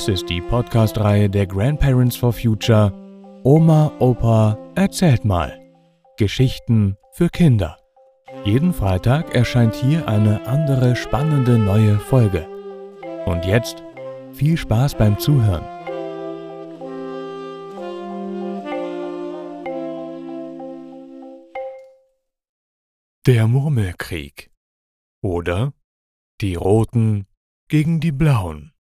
Dies ist die Podcast-Reihe der Grandparents for Future Oma, Opa, erzählt mal. Geschichten für Kinder. Jeden Freitag erscheint hier eine andere spannende neue Folge. Und jetzt viel Spaß beim Zuhören. Der Murmelkrieg oder die Roten gegen die Blauen.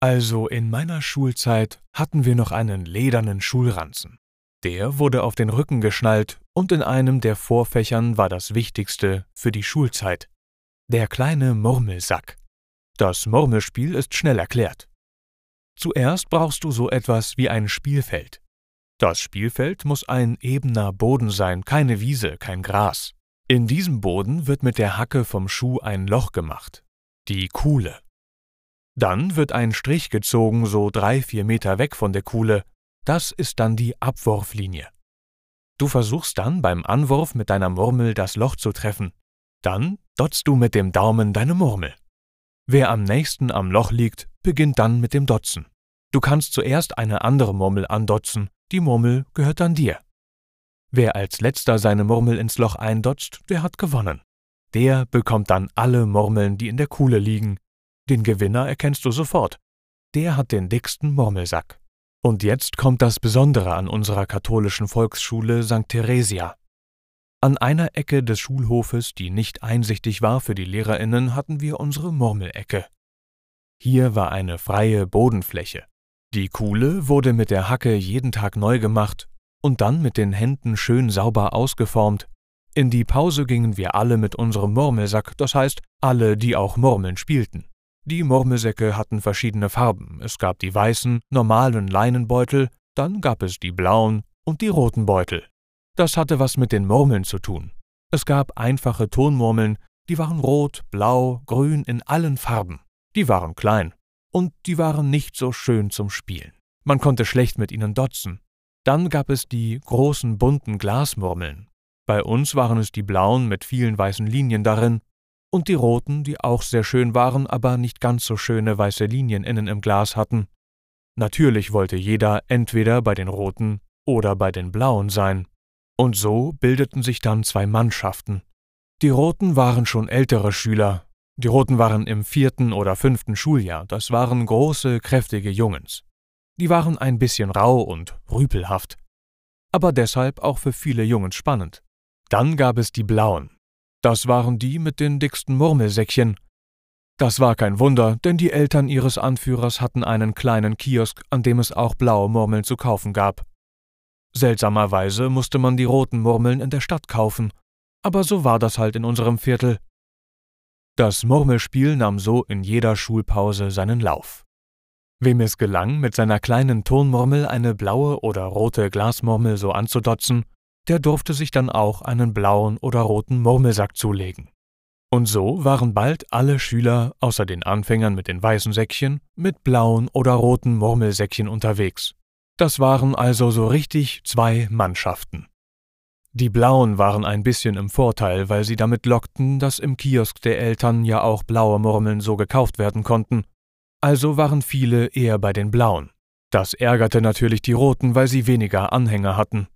Also in meiner Schulzeit hatten wir noch einen ledernen Schulranzen. Der wurde auf den Rücken geschnallt und in einem der Vorfächern war das Wichtigste für die Schulzeit. Der kleine Murmelsack. Das Murmelspiel ist schnell erklärt. Zuerst brauchst du so etwas wie ein Spielfeld. Das Spielfeld muss ein ebener Boden sein, keine Wiese, kein Gras. In diesem Boden wird mit der Hacke vom Schuh ein Loch gemacht, die Kuhle. Dann wird ein Strich gezogen, so drei, vier Meter weg von der Kuhle. Das ist dann die Abwurflinie. Du versuchst dann beim Anwurf mit deiner Murmel das Loch zu treffen. Dann dotzt du mit dem Daumen deine Murmel. Wer am nächsten am Loch liegt, beginnt dann mit dem Dotzen. Du kannst zuerst eine andere Murmel andotzen, die Murmel gehört dann dir. Wer als letzter seine Murmel ins Loch eindotzt, der hat gewonnen. Der bekommt dann alle Murmeln, die in der Kuhle liegen, den Gewinner erkennst du sofort. Der hat den dicksten Murmelsack. Und jetzt kommt das Besondere an unserer katholischen Volksschule St. Theresia. An einer Ecke des Schulhofes, die nicht einsichtig war für die Lehrerinnen, hatten wir unsere Murmelecke. Hier war eine freie Bodenfläche. Die Kuhle wurde mit der Hacke jeden Tag neu gemacht und dann mit den Händen schön sauber ausgeformt. In die Pause gingen wir alle mit unserem Murmelsack, das heißt alle, die auch Murmeln spielten. Die Murmelsäcke hatten verschiedene Farben. Es gab die weißen, normalen Leinenbeutel, dann gab es die blauen und die roten Beutel. Das hatte was mit den Murmeln zu tun. Es gab einfache Tonmurmeln, die waren rot, blau, grün in allen Farben. Die waren klein und die waren nicht so schön zum Spielen. Man konnte schlecht mit ihnen dotzen. Dann gab es die großen bunten Glasmurmeln. Bei uns waren es die blauen mit vielen weißen Linien darin und die roten, die auch sehr schön waren, aber nicht ganz so schöne weiße Linien innen im Glas hatten. Natürlich wollte jeder entweder bei den roten oder bei den blauen sein. Und so bildeten sich dann zwei Mannschaften. Die roten waren schon ältere Schüler, die roten waren im vierten oder fünften Schuljahr, das waren große, kräftige Jungens. Die waren ein bisschen rau und rüpelhaft, aber deshalb auch für viele Jungens spannend. Dann gab es die blauen, das waren die mit den dicksten Murmelsäckchen. Das war kein Wunder, denn die Eltern ihres Anführers hatten einen kleinen Kiosk, an dem es auch blaue Murmeln zu kaufen gab. Seltsamerweise musste man die roten Murmeln in der Stadt kaufen, aber so war das halt in unserem Viertel. Das Murmelspiel nahm so in jeder Schulpause seinen Lauf. Wem es gelang, mit seiner kleinen Tonmurmel eine blaue oder rote Glasmurmel so anzudotzen, der durfte sich dann auch einen blauen oder roten Murmelsack zulegen. Und so waren bald alle Schüler, außer den Anfängern mit den weißen Säckchen, mit blauen oder roten Murmelsäckchen unterwegs. Das waren also so richtig zwei Mannschaften. Die Blauen waren ein bisschen im Vorteil, weil sie damit lockten, dass im Kiosk der Eltern ja auch blaue Murmeln so gekauft werden konnten. Also waren viele eher bei den Blauen. Das ärgerte natürlich die Roten, weil sie weniger Anhänger hatten.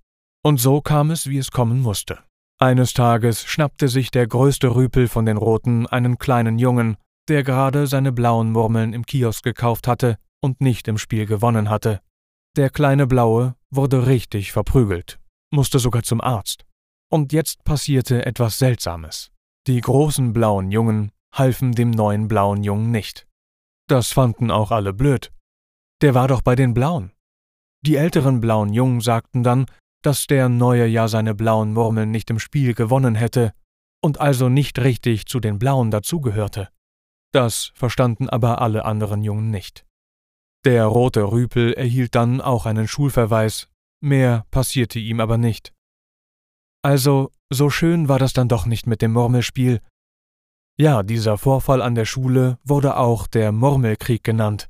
Und so kam es, wie es kommen musste. Eines Tages schnappte sich der größte Rüpel von den Roten einen kleinen Jungen, der gerade seine blauen Murmeln im Kiosk gekauft hatte und nicht im Spiel gewonnen hatte. Der kleine Blaue wurde richtig verprügelt, musste sogar zum Arzt. Und jetzt passierte etwas Seltsames. Die großen blauen Jungen halfen dem neuen blauen Jungen nicht. Das fanden auch alle blöd. Der war doch bei den Blauen. Die älteren blauen Jungen sagten dann, dass der Neue ja seine blauen Murmeln nicht im Spiel gewonnen hätte und also nicht richtig zu den Blauen dazugehörte. Das verstanden aber alle anderen Jungen nicht. Der rote Rüpel erhielt dann auch einen Schulverweis, mehr passierte ihm aber nicht. Also, so schön war das dann doch nicht mit dem Murmelspiel. Ja, dieser Vorfall an der Schule wurde auch der Murmelkrieg genannt.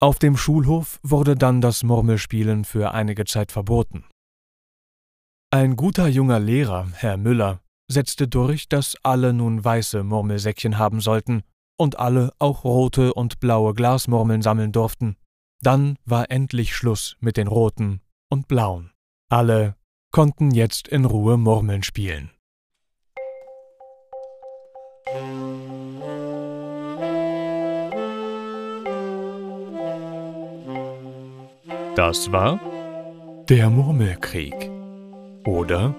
Auf dem Schulhof wurde dann das Murmelspielen für einige Zeit verboten. Ein guter junger Lehrer, Herr Müller, setzte durch, dass alle nun weiße Murmelsäckchen haben sollten, und alle auch rote und blaue Glasmurmeln sammeln durften. Dann war endlich Schluss mit den roten und blauen. Alle konnten jetzt in Ruhe Murmeln spielen. Das war der Murmelkrieg oder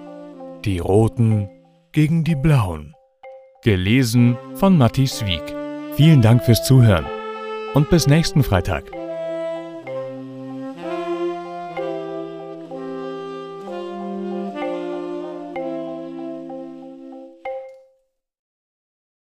die Roten gegen die Blauen. Gelesen von Matti Swieg. Vielen Dank fürs Zuhören und bis nächsten Freitag.